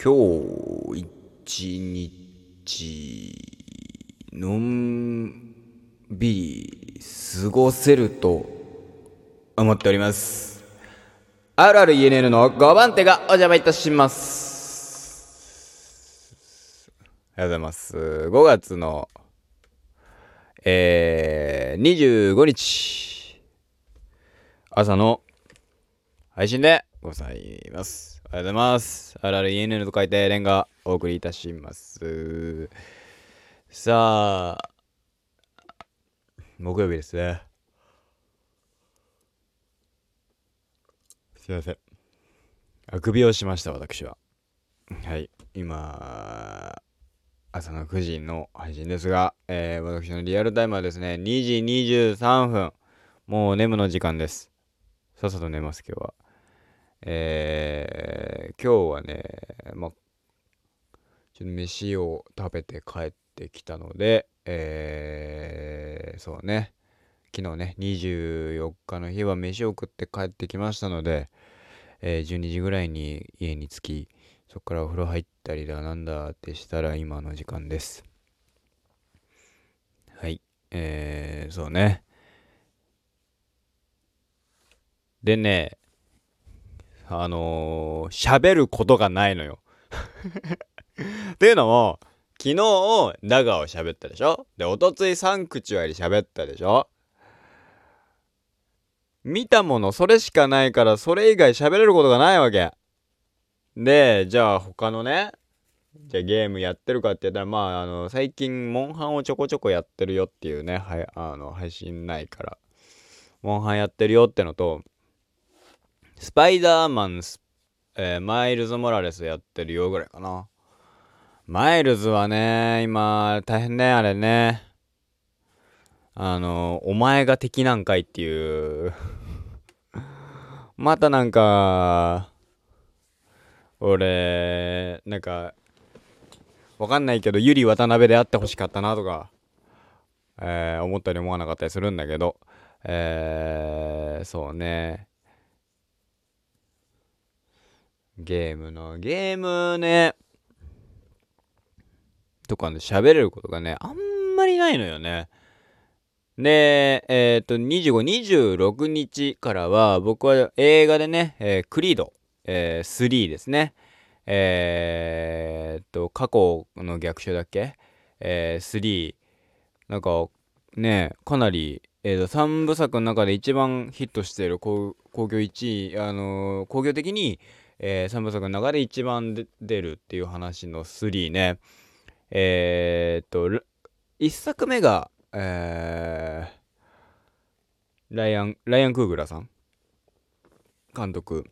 今日一日のんびり過ごせると思っております。RRENN の5番手がお邪魔いたします。ありがとうございます。5月の、えー、25日、朝の配信でございます。ありがとうございます。RRENN と書いてレンがお送りいたします。さあ、木曜日ですね。すいません。あくびをしました、私は。はい。今、朝の9時の配信ですが、えー私のリアルタイムはですね、2時23分。もう眠の時間です。さっさと寝ます、今日は。えー今日はね、まあ、ちょっと飯を食べて帰ってきたので、えーそうね、昨日ね、24日の日は飯を食って帰ってきましたので、えー12時ぐらいに家に着き、そこからお風呂入ったりだなんだってしたら今の時間です。はい。えー、そうね。でね、あのー喋ることがないのよ。っていうのも、昨日、ダガを喋ったでしょ？で、おとついサンクチュアリ喋ったでしょ？見たものそれしかないから、それ以外喋れることがないわけ。で、じゃあ他のね、じゃあゲームやってるかって言ったら、まあ、あの、最近、モンハンをちょこちょこやってるよっていうね、はい、あの、配信ないから。モンハンやってるよってのと、スパイダーマンス、えーマイルズ・モラレスやってるよぐらいかな。マイルズはね、今、大変ね、あれね。あの、お前が敵なんかいっていう。またなんか、俺、なんか、わかんないけど、ゆり渡辺であってほしかったなとか、えー思ったり思わなかったりするんだけど、えーそうね。ゲームの、ゲームね、とかで喋れることがね、あんまりないのよね。で、えっ、と、25、26日からは、僕は映画でね、えークリード、えー3ですね。えーっと、過去の逆襲だっけ？えー、3。なんか、ね、かなり、えーと、3部作の中で一番ヒットしている興興行1位、あのー興行的に、え3部作の中で一番出るっていう話の3ね。えーっと、1作目が、えーライアン、ライアン・クーグラさん監督。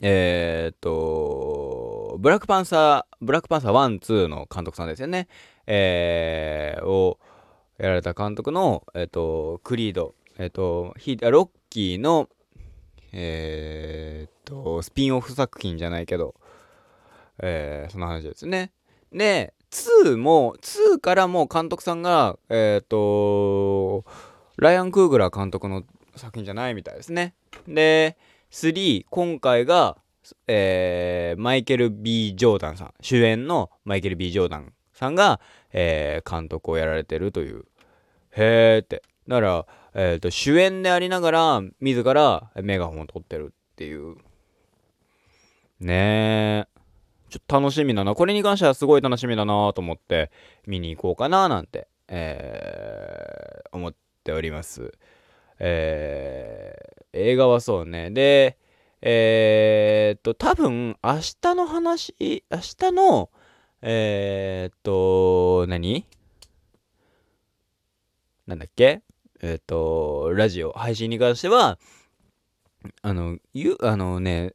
えーっと、ブラックパンサー、ブラックパンサー1、2の監督さんですよね。えーをやられた監督の、えーっと、クリード、えーっと、ロッキーの、えーと、スピンオフ作品じゃないけど、えーその話ですね。で、2も、2からもう監督さんが、えっ、と、ライアン・クーグラー監督の作品じゃないみたいですね。で、3、今回が、えーマイケル・ B・ ジョーダンさん、主演のマイケル・ B・ ジョーダンさんが、えー監督をやられてるという。へーって。だから、えっ、と、主演でありながら、自らメガホンを取ってるっていう。ねえ。ちょっと楽しみだな。これに関してはすごい楽しみだなと思って見に行こうかななんて、えー思っております。えー映画はそうね。で、えーっと、多分明日の話、明日の、えーっと、何？なんだっけ？えっと、ラジオ、配信に関しては、あの、ゆ、あのね、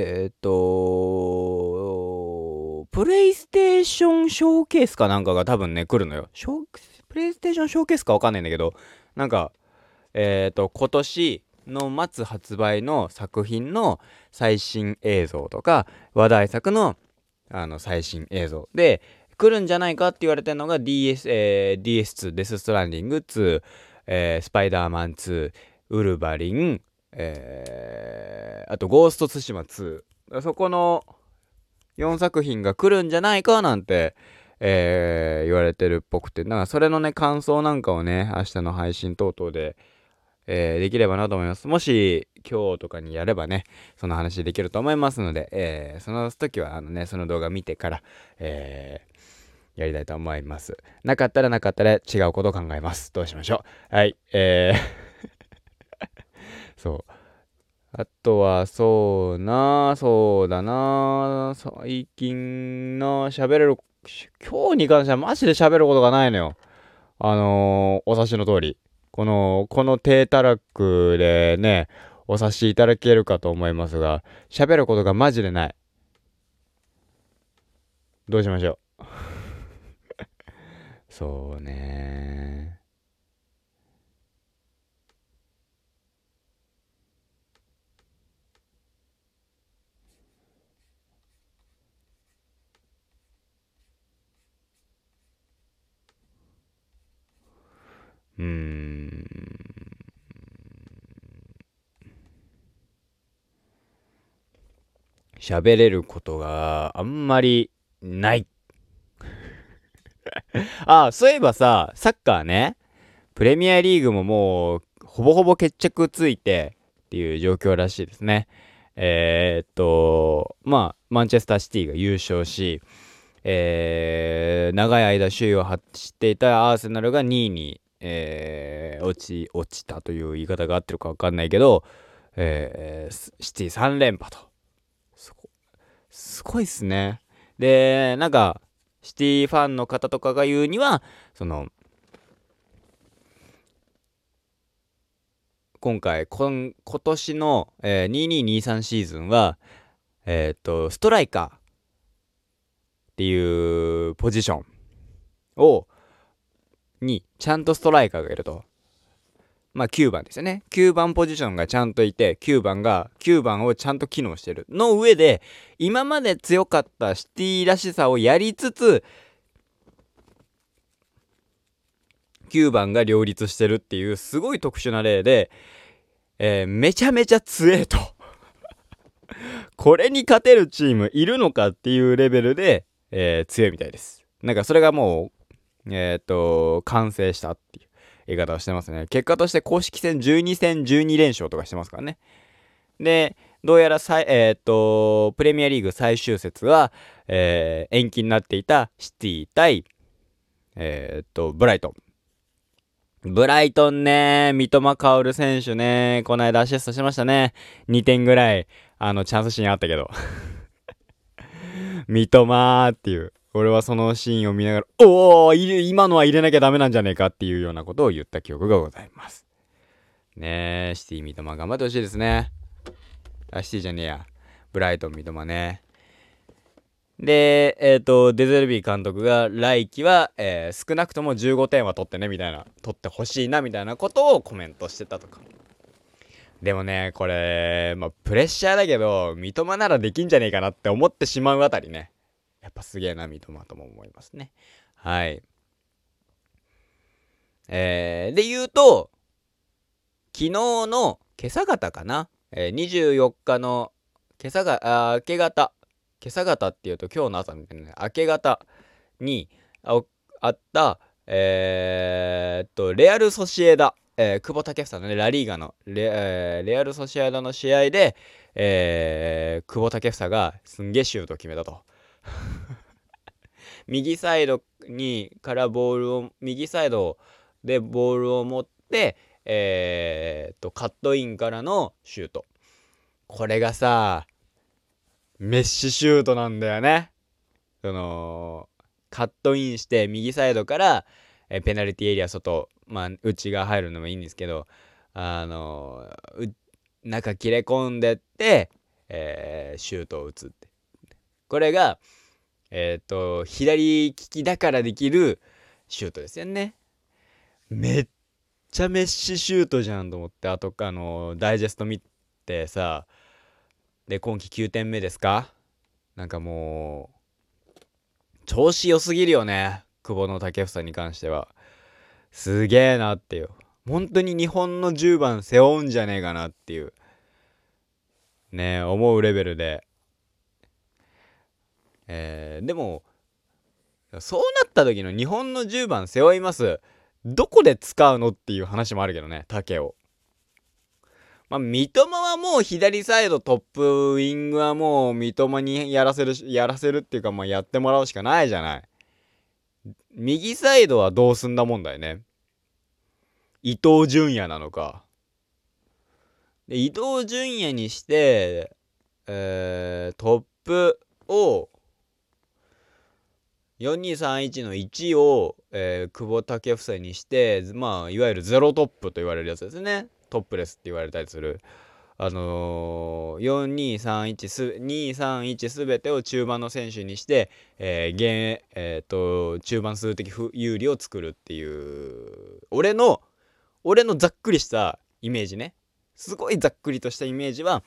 えーっと、プレイステーションショーケースかなんかが多分ね、来るのよ。プレイステーションショーケースかわかんないんだけど、なんか、えーっと、今年の末発売の作品の最新映像とか、話題作のあの最新映像で、来るんじゃないかって言われてるのが DS、えー DS2、デス・ストランディング2、えースパイダーマン2、ウルヴァリン、えー、あと「ゴーストツシマ2」そこの4作品が来るんじゃないかなんて、えー、言われてるっぽくてなんかそれのね感想なんかをね明日の配信等々で、えー、できればなと思いますもし今日とかにやればねその話できると思いますので、えー、その時はあのねその動画見てから、えやりたいと思います。なかったらなかったら違うことを考えます。どうしましょう。はい。えーそう。あとは、そうな、そうだな、最近な、喋れる、今日に関してはマジで喋ることがないのよ。あのー、お察しの通り。この、この低たらくでね、お察しいただけるかと思いますが、喋ることがマジでない。どうしましょう。そうねうん。喋れることがあんまりない。あ、そういえばさ、サッカーね、プレミアリーグももう、ほぼほぼ決着ついてっていう状況らしいですね。えー、っと、まあ、マンチェスターシティが優勝し、えー、長い間首位を走っていたアーセナルが2位に、えー、落ち、落ちたという言い方が合ってるかわかんないけど、えー、シティ3連覇と。すごいっすね。で、なんか、シティファンの方とかが言うには、その、今回、今今年の、えー、2223シーズンは、えっ、と、ストライカーっていうポジションを、に、ちゃんとストライカーがいると。まあ9番ですよね。9番ポジションがちゃんといて、9番が、9番をちゃんと機能してる。の上で、今まで強かったシティらしさをやりつつ、9番が両立してるっていうすごい特殊な例で、えー、めちゃめちゃ強えと これに勝てるチームいるのかっていうレベルで、えー、強いみたいです。なんかそれがもう、えっ、と、完成したっていう。言い方をしてますね。結果として公式戦12戦12連勝とかしてますからね。で、どうやらさえっ、と、プレミアリーグ最終節は、えー、延期になっていたシティ対、えっ、と、ブライトン。ブライトンね、三笘薫選手ね、この間アシストしましたね。2点ぐらい、あの、チャンスシーンあったけど。三笘っていう。俺はそのシーンを見ながら、おお今のは入れなきゃダメなんじゃねえかっていうようなことを言った記憶がございます。ねえ、シティ三笘頑張ってほしいですね。あ、シティじゃねえや。ブライトン三笘ね。で、えっ、ー、と、デゼルビー監督が来季は、えー、少なくとも15点は取ってね、みたいな、取ってほしいな、みたいなことをコメントしてたとか。でもね、これ、まあ、プレッシャーだけど、三笘ならできんじゃねえかなって思ってしまうあたりね。やっぱすげえな、三笘とも思いますね。はい。えー、で言うと、昨日の今朝方かな、えー、24日の今朝が、あ明け方、今朝方っていうと今日の朝みたいなね、明け方にあった、えー、っと、レアル・ソシエダ、えー、久保建英のね、ラリーガのレ,、えー、レアル・ソシエダの試合で、えー、久保建英がすんげえシュート決めたと。右サイドにからボールを右サイドでボールを持ってえー、とカットインからのシュート。これがさメッシシュートなんだよね。そのカットインして右サイドからえペナルティエリア外まあ内が入るのもいいんですけどあの中切れ込んでって、えー、シュートを打つって。これが、えっ、と、左利きだからできるシュートですよね。めっちゃメッシシュートじゃんと思って、あと、あの、ダイジェスト見てさ、で、今季9点目ですか？なんかもう、調子良すぎるよね。久保の武房に関しては。すげえなっていう。本当に日本の10番背負うんじゃねえかなっていうね思うレベルでえー、でもそうなった時の日本の10番背負いますどこで使うのっていう話もあるけどね竹をまあ、三笘はもう左サイドトップウィングはもう三笘にやらせる、やらせるっていうか、まあ、やってもらうしかないじゃない。右サイドはどうすんだ問題ね。伊東純也なのか。で伊東純也にして、えー、トップを、4231の1を、えー、久保建英にして、まあ、いわゆるゼロトップと言われるやつですね。トップレスって言われたりする。あのー、4231す231すべてを中盤の選手にして、えー現えーと、中盤数的有利を作るっていう俺の俺のざっくりしたイメージねすごいざっくりとしたイメージは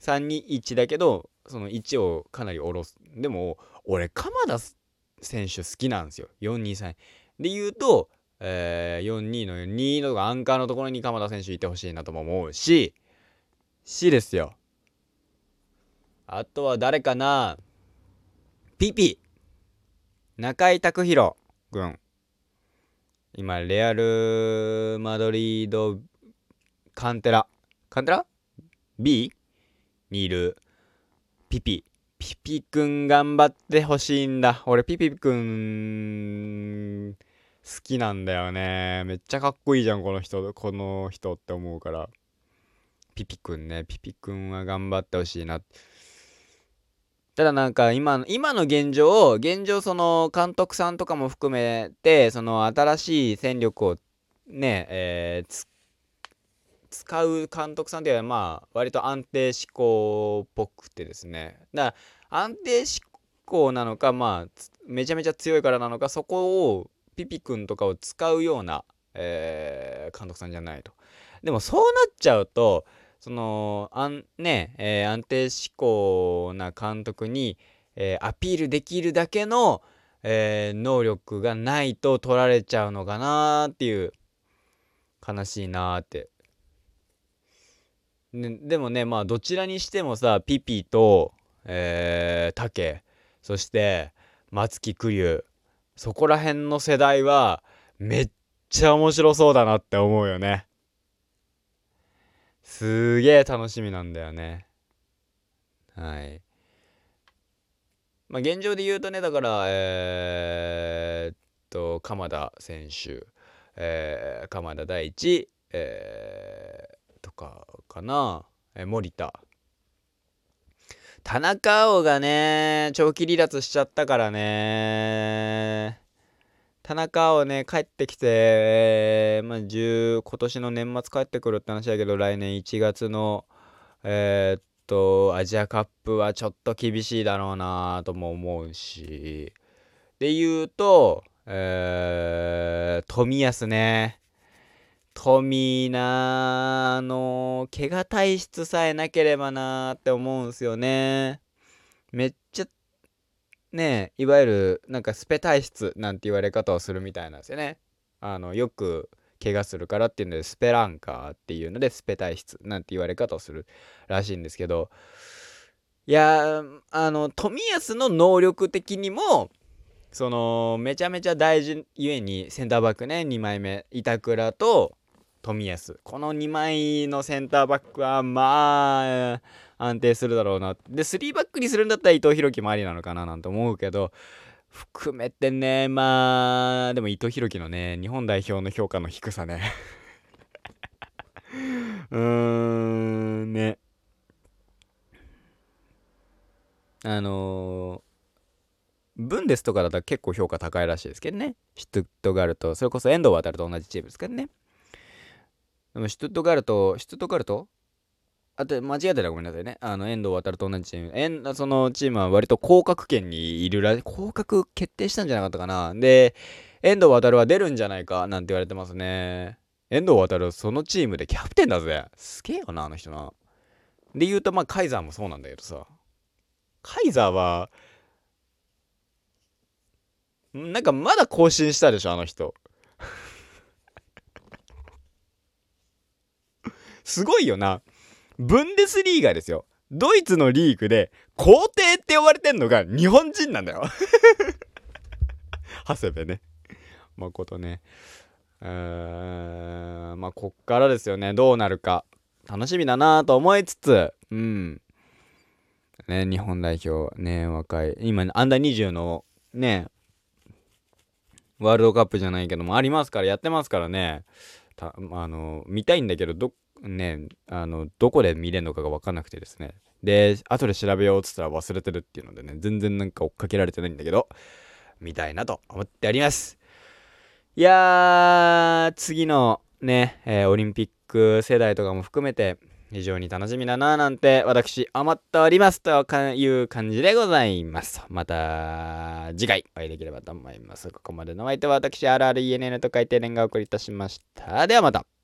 321だけどその1をかなり下ろすでも俺鎌田選手好きなんですよ423で言うとえー、4-2の2のアンカーのところに鎌田選手いてほしいなとも思うし、しですよ。あとは誰かなピピ中井拓弘君。今、レアル・マドリード・カンテラ。カンテラ ?B? にいるピピ。ピピくん頑張ってほしいんだ。俺、ピピくん好きなんだよね。めっちゃかっこいいじゃんこの人この人って思うから。ピピくんね。ピピくんは頑張ってほしいな。ただなんか今の今の現状を現状その監督さんとかも含めてその新しい戦力をねえー、使う監督さんっていうのはまあ割と安定志向っぽくてですねだから安定志向なのかまあめちゃめちゃ強いからなのかそこをピピ君とかを使うような、えー、監督さんじゃないと。でもそうなっちゃうとそのあんね、えー、安定志向な監督に、えー、アピールできるだけの、え、能力がないと取られちゃうのかなっていう悲しいなって。ね、でもねまあどちらにしてもさピピと、えー、竹そして松木玖生そこら辺の世代はめっちゃ面白そうだなって思うよね。すげえ楽しみなんだよね。はい。まあ現状で言うとね、だから、えー、っと、鎌田選手、えー、鎌田大地、えー、とかかな、え、森田。田中碧がね、長期離脱しちゃったからね。田中碧ね、帰ってきて、えー、まあ、10、今年の年末帰ってくるって話だけど、来年1月の、えー、っと、アジアカップはちょっと厳しいだろうなとも思うし。で言うと、えー、冨安ね。富なの怪我体質さえなければなって思うんすよね。めっちゃねいわゆるなんかスペ体質なんて言われ方をするみたいなんですよね。あのよく怪我するからっていうのでスペランカーっていうのでスペ体質なんて言われ方をするらしいんですけど。いやあの富安の能力的にもそのめちゃめちゃ大事ゆえにセンターバックね2枚目板倉と冨安この2枚のセンターバックはまあ安定するだろうなで3バックにするんだったら伊藤洋樹もありなのかななんて思うけど含めてねまあでも伊藤洋樹のね日本代表の評価の低さね うーんねあの、ブンデスとかだったら結構評価高いらしいですけどね。シュトゥットガルト、それこそ遠藤航と同じチームですけどね。でもシュトゥットガルト、シュトゥットガルトあと、間違えたらごめんなさいね。あの、遠藤航と同じチーム。えんそのチームは割と降格圏にいるら、降格決定したんじゃなかったかな。で、遠藤航は出るんじゃないかなんて言われてますね。遠藤航、そのチームでキャプテンだぜ。すげえよな、あの人な。で言うと、まあ、カイザーもそうなんだけどさ。カイザーは、なんかまだ更新したでしょ、あの人。すごいよな。ブンデスリーガですよ。ドイツのリーグで皇帝って呼ばれてんのが日本人なんだよ。長谷部ね。誠ね。うーん、まあ、こっからですよね。どうなるか。楽しみだなと思いつつ、うん。ね、日本代表、ね、若い。今、アンダー20の、ね、ワールドカップじゃないけども、ありますから、やってますからね。たあの、見たいんだけど、どっ、ね、あの、どこで見れるのかが分かんなくてですね。で、後で調べようっつったら忘れてるっていうのでね、全然なんか追っかけられてないんだけど、見たいなと思っております。いやー、次のね、えー、オリンピック世代とかも含めて、非常に楽しみだななんて私思っておりますという感じでございます。また次回お会いできればと思います。ここまでのお相手は私 RRENN と書いて連がお送りいたしました。ではまた。